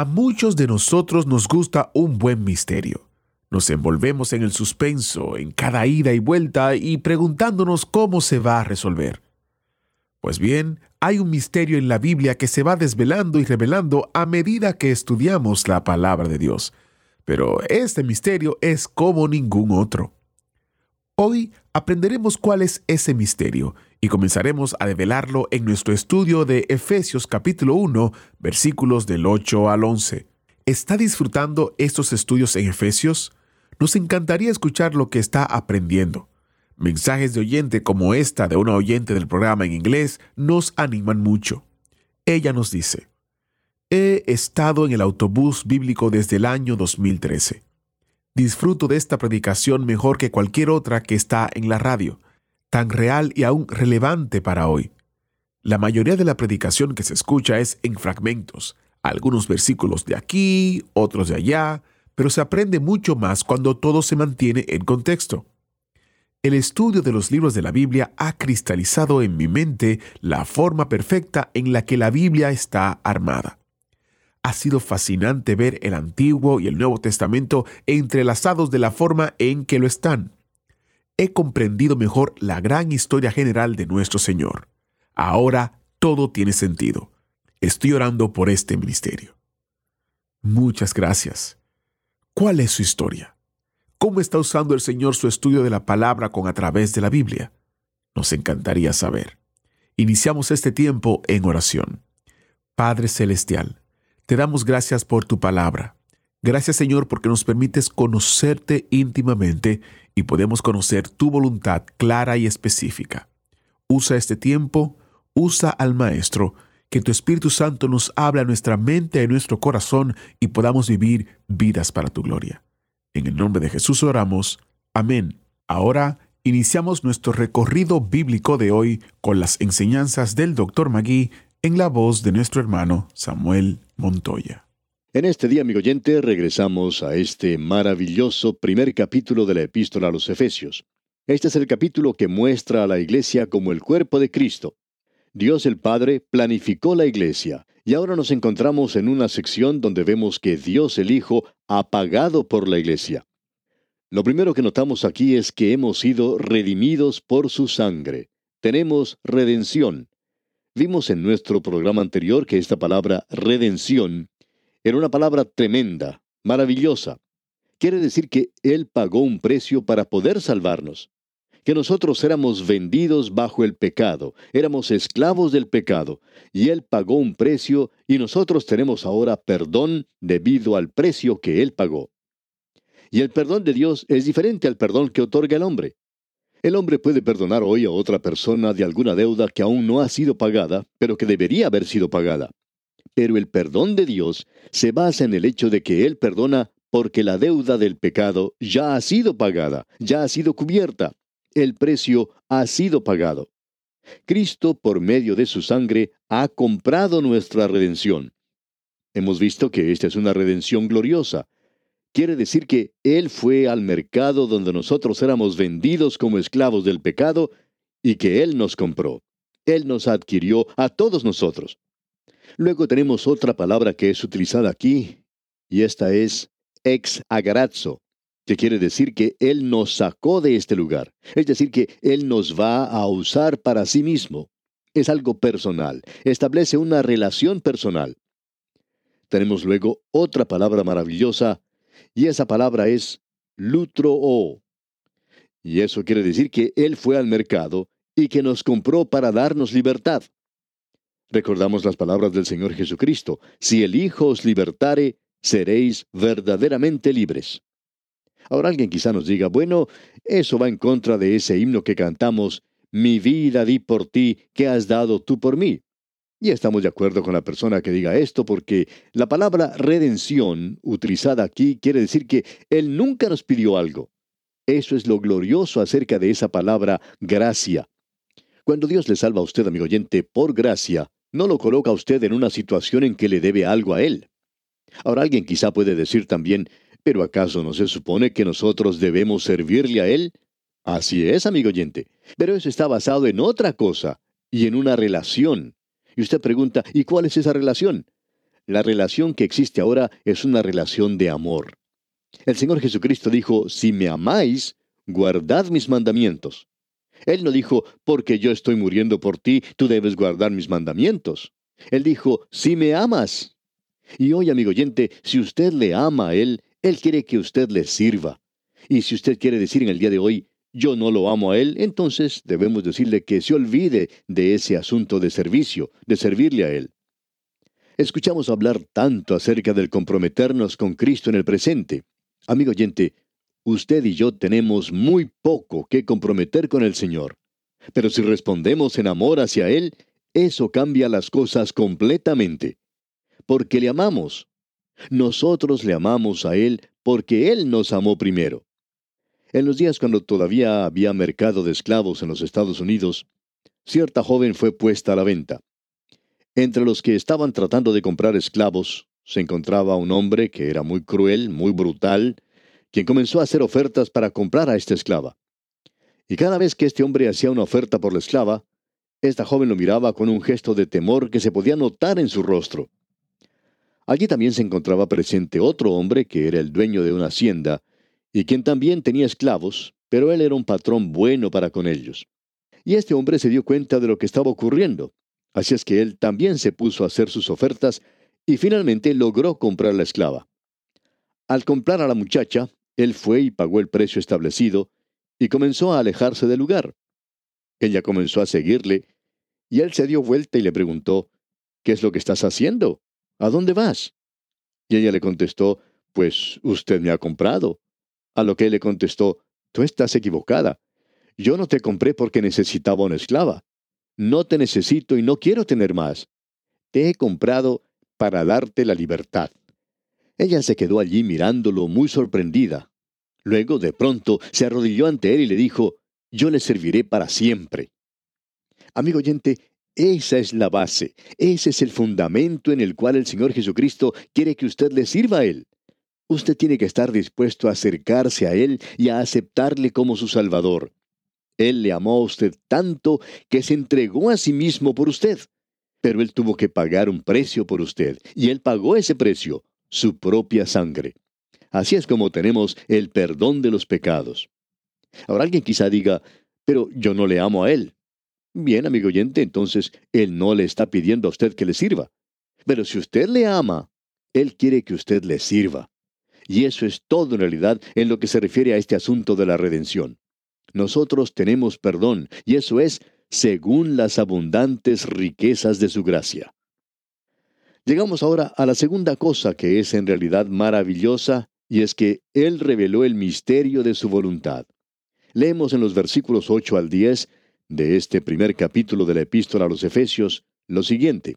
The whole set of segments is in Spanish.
A muchos de nosotros nos gusta un buen misterio. Nos envolvemos en el suspenso, en cada ida y vuelta y preguntándonos cómo se va a resolver. Pues bien, hay un misterio en la Biblia que se va desvelando y revelando a medida que estudiamos la palabra de Dios. Pero este misterio es como ningún otro. Hoy aprenderemos cuál es ese misterio y comenzaremos a develarlo en nuestro estudio de Efesios capítulo 1, versículos del 8 al 11. ¿Está disfrutando estos estudios en Efesios? Nos encantaría escuchar lo que está aprendiendo. Mensajes de oyente como esta de una oyente del programa en inglés nos animan mucho. Ella nos dice, He estado en el autobús bíblico desde el año 2013. Disfruto de esta predicación mejor que cualquier otra que está en la radio, tan real y aún relevante para hoy. La mayoría de la predicación que se escucha es en fragmentos, algunos versículos de aquí, otros de allá, pero se aprende mucho más cuando todo se mantiene en contexto. El estudio de los libros de la Biblia ha cristalizado en mi mente la forma perfecta en la que la Biblia está armada. Ha sido fascinante ver el Antiguo y el Nuevo Testamento entrelazados de la forma en que lo están. He comprendido mejor la gran historia general de nuestro Señor. Ahora todo tiene sentido. Estoy orando por este ministerio. Muchas gracias. ¿Cuál es su historia? ¿Cómo está usando el Señor su estudio de la palabra con a través de la Biblia? Nos encantaría saber. Iniciamos este tiempo en oración. Padre Celestial, te damos gracias por tu palabra. Gracias Señor porque nos permites conocerte íntimamente y podemos conocer tu voluntad clara y específica. Usa este tiempo, usa al Maestro, que tu Espíritu Santo nos habla a nuestra mente y nuestro corazón y podamos vivir vidas para tu gloria. En el nombre de Jesús oramos. Amén. Ahora iniciamos nuestro recorrido bíblico de hoy con las enseñanzas del Dr. Magui en la voz de nuestro hermano Samuel Montoya. En este día, amigo oyente, regresamos a este maravilloso primer capítulo de la epístola a los Efesios. Este es el capítulo que muestra a la iglesia como el cuerpo de Cristo. Dios el Padre planificó la iglesia y ahora nos encontramos en una sección donde vemos que Dios el Hijo ha pagado por la iglesia. Lo primero que notamos aquí es que hemos sido redimidos por su sangre. Tenemos redención. Vimos en nuestro programa anterior que esta palabra redención era una palabra tremenda, maravillosa. Quiere decir que Él pagó un precio para poder salvarnos que nosotros éramos vendidos bajo el pecado, éramos esclavos del pecado, y Él pagó un precio y nosotros tenemos ahora perdón debido al precio que Él pagó. Y el perdón de Dios es diferente al perdón que otorga el hombre. El hombre puede perdonar hoy a otra persona de alguna deuda que aún no ha sido pagada, pero que debería haber sido pagada. Pero el perdón de Dios se basa en el hecho de que Él perdona porque la deuda del pecado ya ha sido pagada, ya ha sido cubierta el precio ha sido pagado. Cristo, por medio de su sangre, ha comprado nuestra redención. Hemos visto que esta es una redención gloriosa. Quiere decir que Él fue al mercado donde nosotros éramos vendidos como esclavos del pecado y que Él nos compró. Él nos adquirió a todos nosotros. Luego tenemos otra palabra que es utilizada aquí, y esta es ex agarazzo que quiere decir que Él nos sacó de este lugar, es decir, que Él nos va a usar para sí mismo. Es algo personal, establece una relación personal. Tenemos luego otra palabra maravillosa, y esa palabra es lutro Y eso quiere decir que Él fue al mercado y que nos compró para darnos libertad. Recordamos las palabras del Señor Jesucristo, si el Hijo os libertare, seréis verdaderamente libres. Ahora alguien quizá nos diga, bueno, eso va en contra de ese himno que cantamos, mi vida di por ti, que has dado tú por mí. Y estamos de acuerdo con la persona que diga esto porque la palabra redención utilizada aquí quiere decir que Él nunca nos pidió algo. Eso es lo glorioso acerca de esa palabra gracia. Cuando Dios le salva a usted, amigo oyente, por gracia, no lo coloca a usted en una situación en que le debe algo a Él. Ahora alguien quizá puede decir también, pero ¿acaso no se supone que nosotros debemos servirle a Él? Así es, amigo oyente, pero eso está basado en otra cosa y en una relación. Y usted pregunta, ¿y cuál es esa relación? La relación que existe ahora es una relación de amor. El Señor Jesucristo dijo, si me amáis, guardad mis mandamientos. Él no dijo, porque yo estoy muriendo por ti, tú debes guardar mis mandamientos. Él dijo, si me amas. Y hoy, amigo oyente, si usted le ama a Él, Él quiere que usted le sirva. Y si usted quiere decir en el día de hoy, yo no lo amo a Él, entonces debemos decirle que se olvide de ese asunto de servicio, de servirle a Él. Escuchamos hablar tanto acerca del comprometernos con Cristo en el presente. Amigo oyente, usted y yo tenemos muy poco que comprometer con el Señor. Pero si respondemos en amor hacia Él, eso cambia las cosas completamente. Porque le amamos. Nosotros le amamos a Él porque Él nos amó primero. En los días cuando todavía había mercado de esclavos en los Estados Unidos, cierta joven fue puesta a la venta. Entre los que estaban tratando de comprar esclavos se encontraba un hombre que era muy cruel, muy brutal, quien comenzó a hacer ofertas para comprar a esta esclava. Y cada vez que este hombre hacía una oferta por la esclava, esta joven lo miraba con un gesto de temor que se podía notar en su rostro. Allí también se encontraba presente otro hombre que era el dueño de una hacienda y quien también tenía esclavos, pero él era un patrón bueno para con ellos. Y este hombre se dio cuenta de lo que estaba ocurriendo, así es que él también se puso a hacer sus ofertas y finalmente logró comprar la esclava. Al comprar a la muchacha, él fue y pagó el precio establecido y comenzó a alejarse del lugar. Ella comenzó a seguirle y él se dio vuelta y le preguntó, ¿Qué es lo que estás haciendo? ¿A dónde vas? Y ella le contestó, Pues usted me ha comprado. A lo que él le contestó, Tú estás equivocada. Yo no te compré porque necesitaba una esclava. No te necesito y no quiero tener más. Te he comprado para darte la libertad. Ella se quedó allí mirándolo muy sorprendida. Luego, de pronto, se arrodilló ante él y le dijo, Yo le serviré para siempre. Amigo oyente, esa es la base, ese es el fundamento en el cual el Señor Jesucristo quiere que usted le sirva a Él. Usted tiene que estar dispuesto a acercarse a Él y a aceptarle como su Salvador. Él le amó a usted tanto que se entregó a sí mismo por usted. Pero Él tuvo que pagar un precio por usted, y Él pagó ese precio, su propia sangre. Así es como tenemos el perdón de los pecados. Ahora alguien quizá diga, pero yo no le amo a Él. Bien, amigo oyente, entonces Él no le está pidiendo a usted que le sirva. Pero si usted le ama, Él quiere que usted le sirva. Y eso es todo en realidad en lo que se refiere a este asunto de la redención. Nosotros tenemos perdón, y eso es según las abundantes riquezas de su gracia. Llegamos ahora a la segunda cosa que es en realidad maravillosa, y es que Él reveló el misterio de su voluntad. Leemos en los versículos 8 al 10 de este primer capítulo de la epístola a los Efesios lo siguiente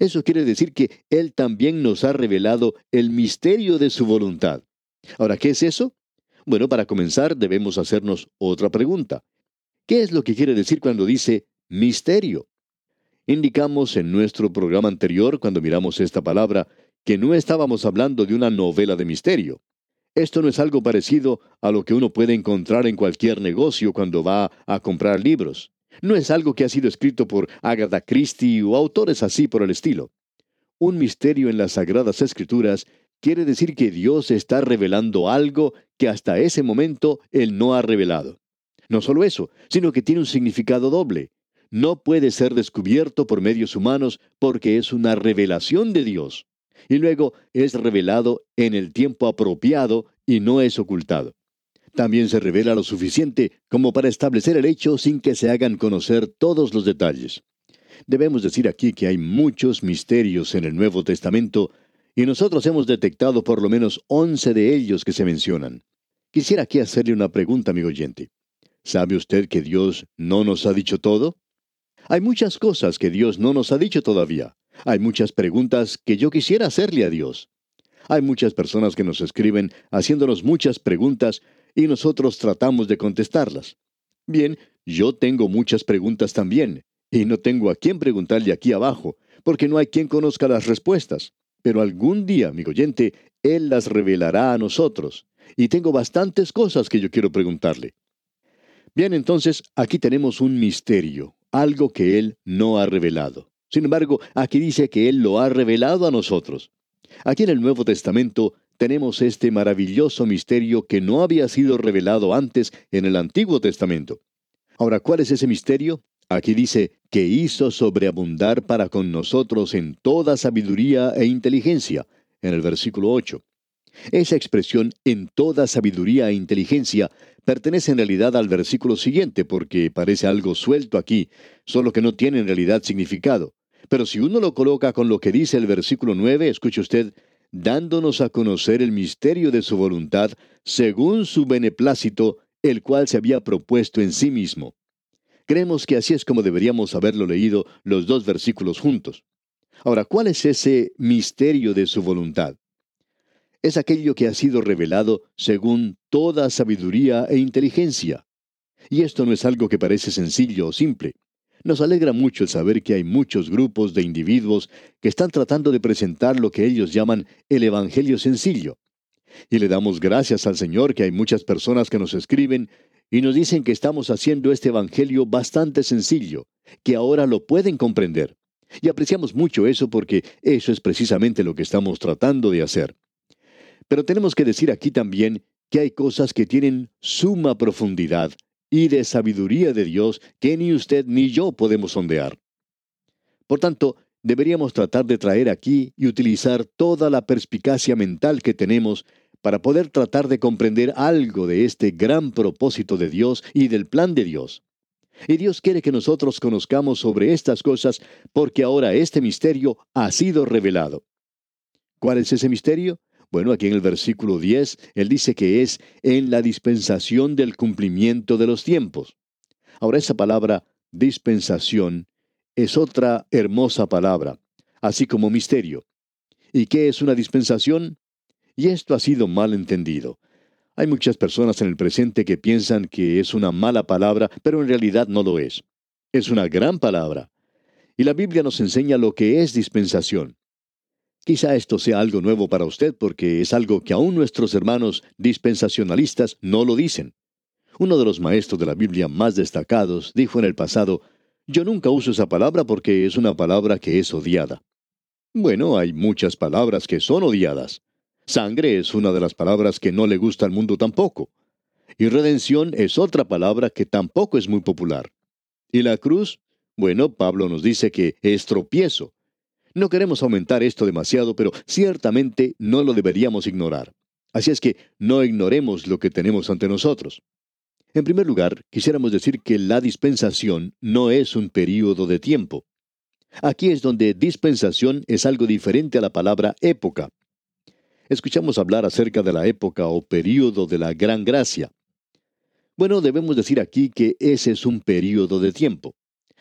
Eso quiere decir que Él también nos ha revelado el misterio de su voluntad. Ahora, ¿qué es eso? Bueno, para comenzar debemos hacernos otra pregunta. ¿Qué es lo que quiere decir cuando dice misterio? Indicamos en nuestro programa anterior, cuando miramos esta palabra, que no estábamos hablando de una novela de misterio. Esto no es algo parecido a lo que uno puede encontrar en cualquier negocio cuando va a comprar libros. No es algo que ha sido escrito por Agatha Christie o autores así por el estilo. Un misterio en las Sagradas Escrituras quiere decir que Dios está revelando algo que hasta ese momento Él no ha revelado. No solo eso, sino que tiene un significado doble. No puede ser descubierto por medios humanos porque es una revelación de Dios. y luego es revelado en el tiempo apropiado y no es ocultado. También se revela lo suficiente como para establecer el hecho sin que se hagan conocer todos los detalles. Debemos decir aquí que hay muchos misterios en el Nuevo Testamento y nosotros hemos detectado por lo menos once de ellos que se mencionan. Quisiera aquí hacerle una pregunta, amigo oyente. ¿Sabe usted que Dios no nos ha dicho todo? Hay muchas cosas que Dios no nos ha dicho todavía. Hay muchas preguntas que yo quisiera hacerle a Dios. Hay muchas personas que nos escriben haciéndonos muchas preguntas y nosotros tratamos de contestarlas. Bien, yo tengo muchas preguntas también, y no tengo a quién preguntarle aquí abajo, porque no hay quien conozca las respuestas. Pero algún día, amigo oyente, Él las revelará a nosotros. Y tengo bastantes cosas que yo quiero preguntarle. Bien, entonces, aquí tenemos un misterio, algo que Él no ha revelado. Sin embargo, aquí dice que Él lo ha revelado a nosotros. Aquí en el Nuevo Testamento tenemos este maravilloso misterio que no había sido revelado antes en el Antiguo Testamento. Ahora, ¿cuál es ese misterio? Aquí dice que hizo sobreabundar para con nosotros en toda sabiduría e inteligencia, en el versículo 8. Esa expresión en toda sabiduría e inteligencia pertenece en realidad al versículo siguiente porque parece algo suelto aquí, solo que no tiene en realidad significado. Pero si uno lo coloca con lo que dice el versículo 9, escuche usted, dándonos a conocer el misterio de su voluntad, según su beneplácito, el cual se había propuesto en sí mismo. Creemos que así es como deberíamos haberlo leído los dos versículos juntos. Ahora, ¿cuál es ese misterio de su voluntad? Es aquello que ha sido revelado según toda sabiduría e inteligencia. Y esto no es algo que parece sencillo o simple. Nos alegra mucho el saber que hay muchos grupos de individuos que están tratando de presentar lo que ellos llaman el Evangelio sencillo. Y le damos gracias al Señor que hay muchas personas que nos escriben y nos dicen que estamos haciendo este Evangelio bastante sencillo, que ahora lo pueden comprender. Y apreciamos mucho eso porque eso es precisamente lo que estamos tratando de hacer. Pero tenemos que decir aquí también que hay cosas que tienen suma profundidad y de sabiduría de Dios que ni usted ni yo podemos sondear. Por tanto, deberíamos tratar de traer aquí y utilizar toda la perspicacia mental que tenemos para poder tratar de comprender algo de este gran propósito de Dios y del plan de Dios. Y Dios quiere que nosotros conozcamos sobre estas cosas porque ahora este misterio ha sido revelado. ¿Cuál es ese misterio? Bueno, aquí en el versículo 10, Él dice que es en la dispensación del cumplimiento de los tiempos. Ahora esa palabra dispensación es otra hermosa palabra, así como misterio. ¿Y qué es una dispensación? Y esto ha sido mal entendido. Hay muchas personas en el presente que piensan que es una mala palabra, pero en realidad no lo es. Es una gran palabra. Y la Biblia nos enseña lo que es dispensación. Quizá esto sea algo nuevo para usted porque es algo que aún nuestros hermanos dispensacionalistas no lo dicen. Uno de los maestros de la Biblia más destacados dijo en el pasado, yo nunca uso esa palabra porque es una palabra que es odiada. Bueno, hay muchas palabras que son odiadas. Sangre es una de las palabras que no le gusta al mundo tampoco. Y redención es otra palabra que tampoco es muy popular. ¿Y la cruz? Bueno, Pablo nos dice que es tropiezo. No queremos aumentar esto demasiado, pero ciertamente no lo deberíamos ignorar. Así es que no ignoremos lo que tenemos ante nosotros. En primer lugar, quisiéramos decir que la dispensación no es un período de tiempo. Aquí es donde dispensación es algo diferente a la palabra época escuchamos hablar acerca de la época o período de la gran gracia. Bueno, debemos decir aquí que ese es un período de tiempo.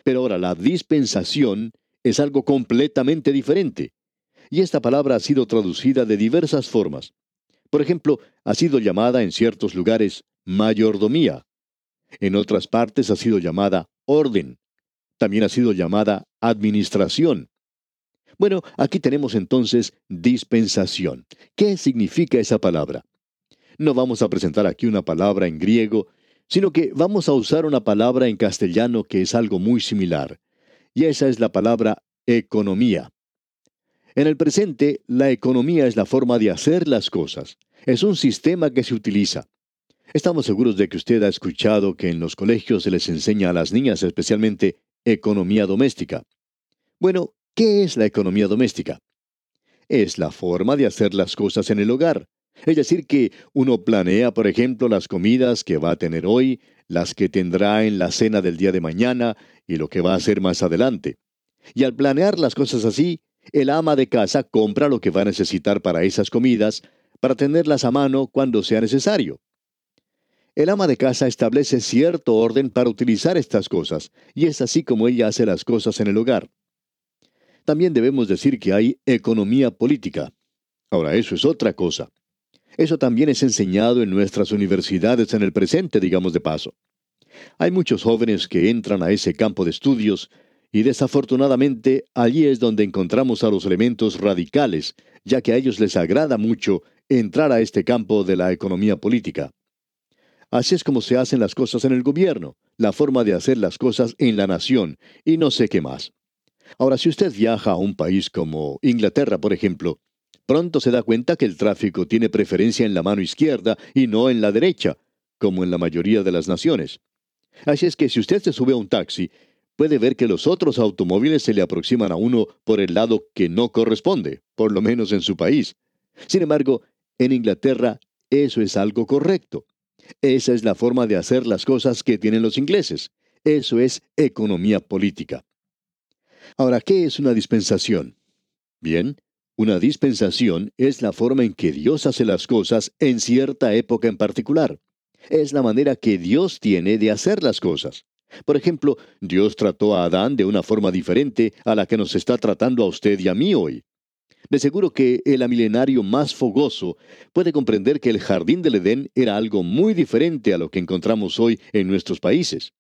Pero ahora la dispensación es algo completamente diferente. Y esta palabra ha sido traducida de diversas formas. Por ejemplo, ha sido llamada en ciertos lugares mayordomía. En otras partes ha sido llamada orden. También ha sido llamada administración. Bueno, aquí tenemos entonces dispensación. ¿Qué significa esa palabra? No vamos a presentar aquí una palabra en griego, sino que vamos a usar una palabra en castellano que es algo muy similar. Y esa es la palabra economía. En el presente, la economía es la forma de hacer las cosas. Es un sistema que se utiliza. Estamos seguros de que usted ha escuchado que en los colegios se les enseña a las niñas especialmente economía doméstica. Bueno, ¿Qué es la economía doméstica? Es la forma de hacer las cosas en el hogar. Es decir, que uno planea, por ejemplo, las comidas que va a tener hoy, las que tendrá en la cena del día de mañana y lo que va a hacer más adelante. Y al planear las cosas así, el ama de casa compra lo que va a necesitar para esas comidas, para tenerlas a mano cuando sea necesario. El ama de casa establece cierto orden para utilizar estas cosas, y es así como ella hace las cosas en el hogar. También debemos decir que hay economía política. Ahora, eso es otra cosa. Eso también es enseñado en nuestras universidades en el presente, digamos de paso. Hay muchos jóvenes que entran a ese campo de estudios y desafortunadamente allí es donde encontramos a los elementos radicales, ya que a ellos les agrada mucho entrar a este campo de la economía política. Así es como se hacen las cosas en el gobierno, la forma de hacer las cosas en la nación, y no sé qué más. Ahora, si usted viaja a un país como Inglaterra, por ejemplo, pronto se da cuenta que el tráfico tiene preferencia en la mano izquierda y no en la derecha, como en la mayoría de las naciones. Así es que si usted se sube a un taxi, puede ver que los otros automóviles se le aproximan a uno por el lado que no corresponde, por lo menos en su país. Sin embargo, en Inglaterra eso es algo correcto. Esa es la forma de hacer las cosas que tienen los ingleses. Eso es economía política. Ahora, ¿qué es una dispensación? Bien, una dispensación es la forma en que Dios hace las cosas en cierta época en particular. Es la manera que Dios tiene de hacer las cosas. Por ejemplo, Dios trató a Adán de una forma diferente a la que nos está tratando a usted y a mí hoy. De seguro que el amilenario más fogoso puede comprender que el jardín del Edén era algo muy diferente a lo que encontramos hoy en nuestros países.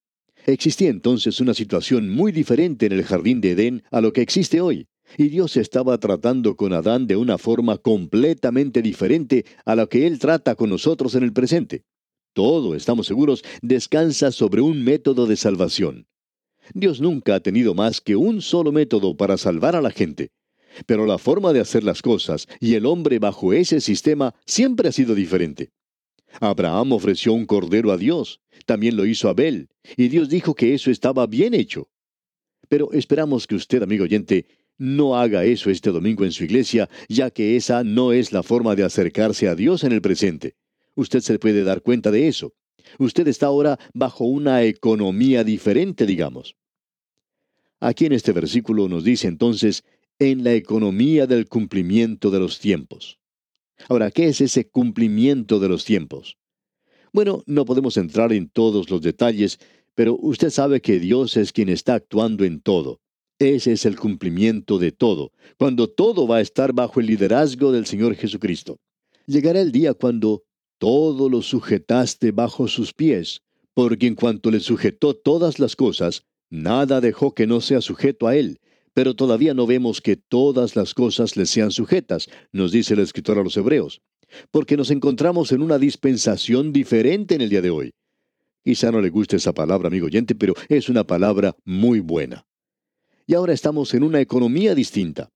Existía entonces una situación muy diferente en el jardín de Edén a lo que existe hoy, y Dios estaba tratando con Adán de una forma completamente diferente a la que Él trata con nosotros en el presente. Todo, estamos seguros, descansa sobre un método de salvación. Dios nunca ha tenido más que un solo método para salvar a la gente. Pero la forma de hacer las cosas y el hombre bajo ese sistema siempre ha sido diferente. Abraham ofreció un cordero a Dios, también lo hizo Abel, y Dios dijo que eso estaba bien hecho. Pero esperamos que usted, amigo oyente, no haga eso este domingo en su iglesia, ya que esa no es la forma de acercarse a Dios en el presente. Usted se puede dar cuenta de eso. Usted está ahora bajo una economía diferente, digamos. Aquí en este versículo nos dice entonces, en la economía del cumplimiento de los tiempos. Ahora, ¿qué es ese cumplimiento de los tiempos? Bueno, no podemos entrar en todos los detalles, pero usted sabe que Dios es quien está actuando en todo. Ese es el cumplimiento de todo, cuando todo va a estar bajo el liderazgo del Señor Jesucristo. Llegará el día cuando todo lo sujetaste bajo sus pies, porque en cuanto le sujetó todas las cosas, nada dejó que no sea sujeto a él. Pero todavía no vemos que todas las cosas le sean sujetas, nos dice el escritor a los Hebreos, porque nos encontramos en una dispensación diferente en el día de hoy. Quizá no le guste esa palabra, amigo oyente, pero es una palabra muy buena. Y ahora estamos en una economía distinta.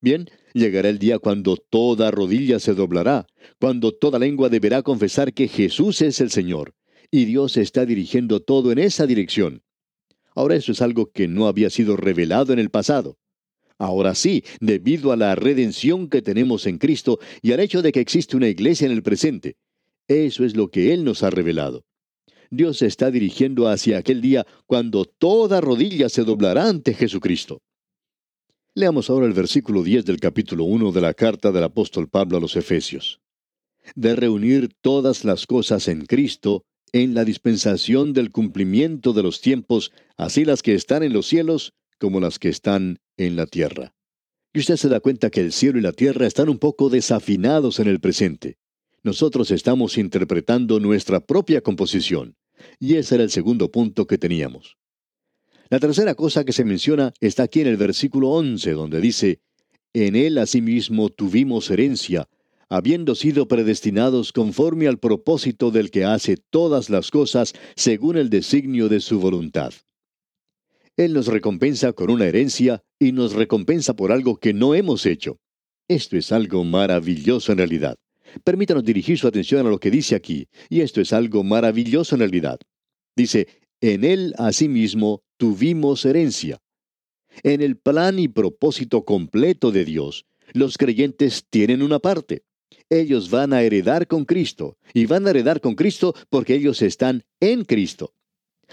Bien, llegará el día cuando toda rodilla se doblará, cuando toda lengua deberá confesar que Jesús es el Señor, y Dios está dirigiendo todo en esa dirección. Ahora eso es algo que no había sido revelado en el pasado. Ahora sí, debido a la redención que tenemos en Cristo y al hecho de que existe una iglesia en el presente. Eso es lo que Él nos ha revelado. Dios se está dirigiendo hacia aquel día cuando toda rodilla se doblará ante Jesucristo. Leamos ahora el versículo 10 del capítulo 1 de la carta del apóstol Pablo a los Efesios. De reunir todas las cosas en Cristo, en la dispensación del cumplimiento de los tiempos, así las que están en los cielos como las que están en la tierra. Y usted se da cuenta que el cielo y la tierra están un poco desafinados en el presente. Nosotros estamos interpretando nuestra propia composición. Y ese era el segundo punto que teníamos. La tercera cosa que se menciona está aquí en el versículo 11, donde dice, En él asimismo tuvimos herencia, habiendo sido predestinados conforme al propósito del que hace todas las cosas según el designio de su voluntad. Él nos recompensa con una herencia y nos recompensa por algo que no hemos hecho. Esto es algo maravilloso en realidad. Permítanos dirigir su atención a lo que dice aquí, y esto es algo maravilloso en realidad. Dice, en él asimismo tuvimos herencia. En el plan y propósito completo de Dios, Los creyentes tienen una parte. Ellos van a heredar con Cristo, y van a heredar con Cristo porque ellos están en Cristo.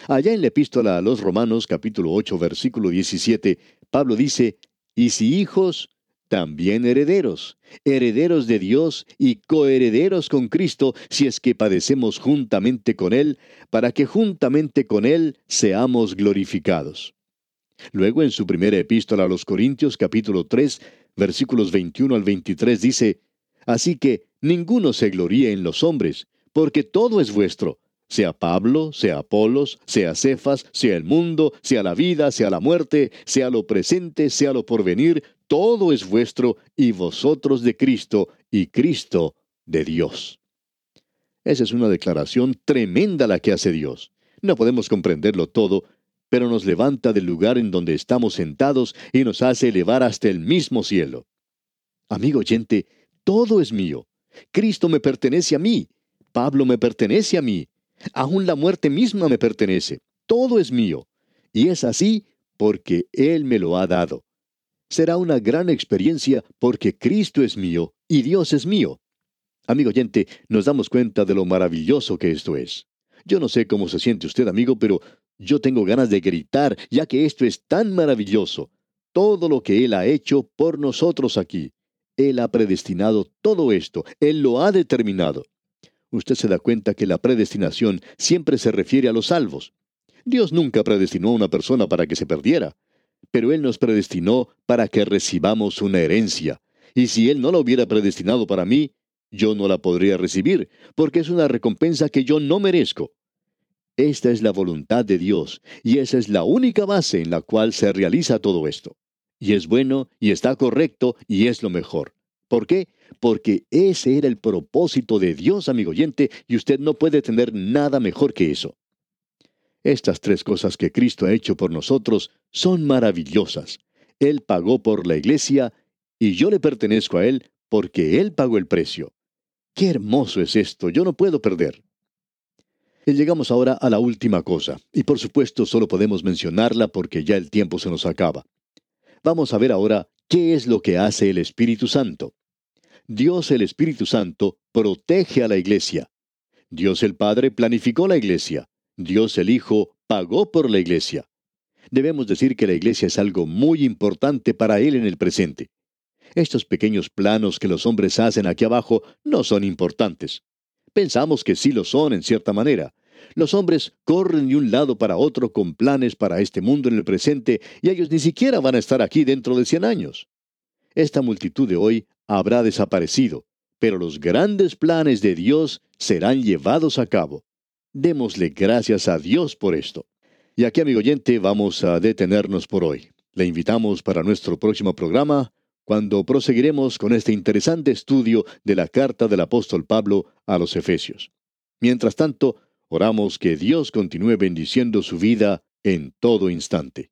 Allá en la epístola a los Romanos capítulo 8 versículo 17, Pablo dice, y si hijos, también herederos, herederos de Dios y coherederos con Cristo, si es que padecemos juntamente con Él, para que juntamente con Él seamos glorificados. Luego en su primera epístola a los Corintios capítulo 3, versículos 21 al 23 dice, Así que ninguno se gloríe en los hombres, porque todo es vuestro, sea Pablo, sea Apolos, sea Cefas, sea el mundo, sea la vida, sea la muerte, sea lo presente, sea lo porvenir, todo es vuestro y vosotros de Cristo y Cristo de Dios. Esa es una declaración tremenda la que hace Dios. No podemos comprenderlo todo, pero nos levanta del lugar en donde estamos sentados y nos hace elevar hasta el mismo cielo. Amigo oyente, todo es mío. Cristo me pertenece a mí. Pablo me pertenece a mí. Aún la muerte misma me pertenece. Todo es mío. Y es así porque Él me lo ha dado será una gran experiencia porque Cristo es mío y Dios es mío. Amigo oyente, nos damos cuenta de lo maravilloso que esto es. Yo no sé cómo se siente usted, amigo, pero yo tengo ganas de gritar, ya que esto es tan maravilloso. Todo lo que Él ha hecho por nosotros aquí. Él ha predestinado todo esto, Él lo ha determinado. Usted se da cuenta que la predestinación siempre se refiere a los salvos. Dios nunca predestinó a una persona para que se perdiera pero Él nos predestinó para que recibamos una herencia. Y si Él no la hubiera predestinado para mí, yo no la podría recibir, porque es una recompensa que yo no merezco. Esta es la voluntad de Dios, y esa es la única base en la cual se realiza todo esto. Y es bueno, y está correcto, y es lo mejor. ¿Por qué? Porque ese era el propósito de Dios, amigo oyente, y usted no puede tener nada mejor que eso. Estas tres cosas que Cristo ha hecho por nosotros son maravillosas. Él pagó por la iglesia y yo le pertenezco a Él porque Él pagó el precio. Qué hermoso es esto, yo no puedo perder. Y llegamos ahora a la última cosa, y por supuesto solo podemos mencionarla porque ya el tiempo se nos acaba. Vamos a ver ahora qué es lo que hace el Espíritu Santo. Dios el Espíritu Santo protege a la iglesia. Dios el Padre planificó la iglesia. Dios el Hijo pagó por la iglesia. Debemos decir que la iglesia es algo muy importante para Él en el presente. Estos pequeños planos que los hombres hacen aquí abajo no son importantes. Pensamos que sí lo son en cierta manera. Los hombres corren de un lado para otro con planes para este mundo en el presente y ellos ni siquiera van a estar aquí dentro de cien años. Esta multitud de hoy habrá desaparecido, pero los grandes planes de Dios serán llevados a cabo. Démosle gracias a Dios por esto. Y aquí, amigo oyente, vamos a detenernos por hoy. Le invitamos para nuestro próximo programa, cuando proseguiremos con este interesante estudio de la carta del apóstol Pablo a los Efesios. Mientras tanto, oramos que Dios continúe bendiciendo su vida en todo instante.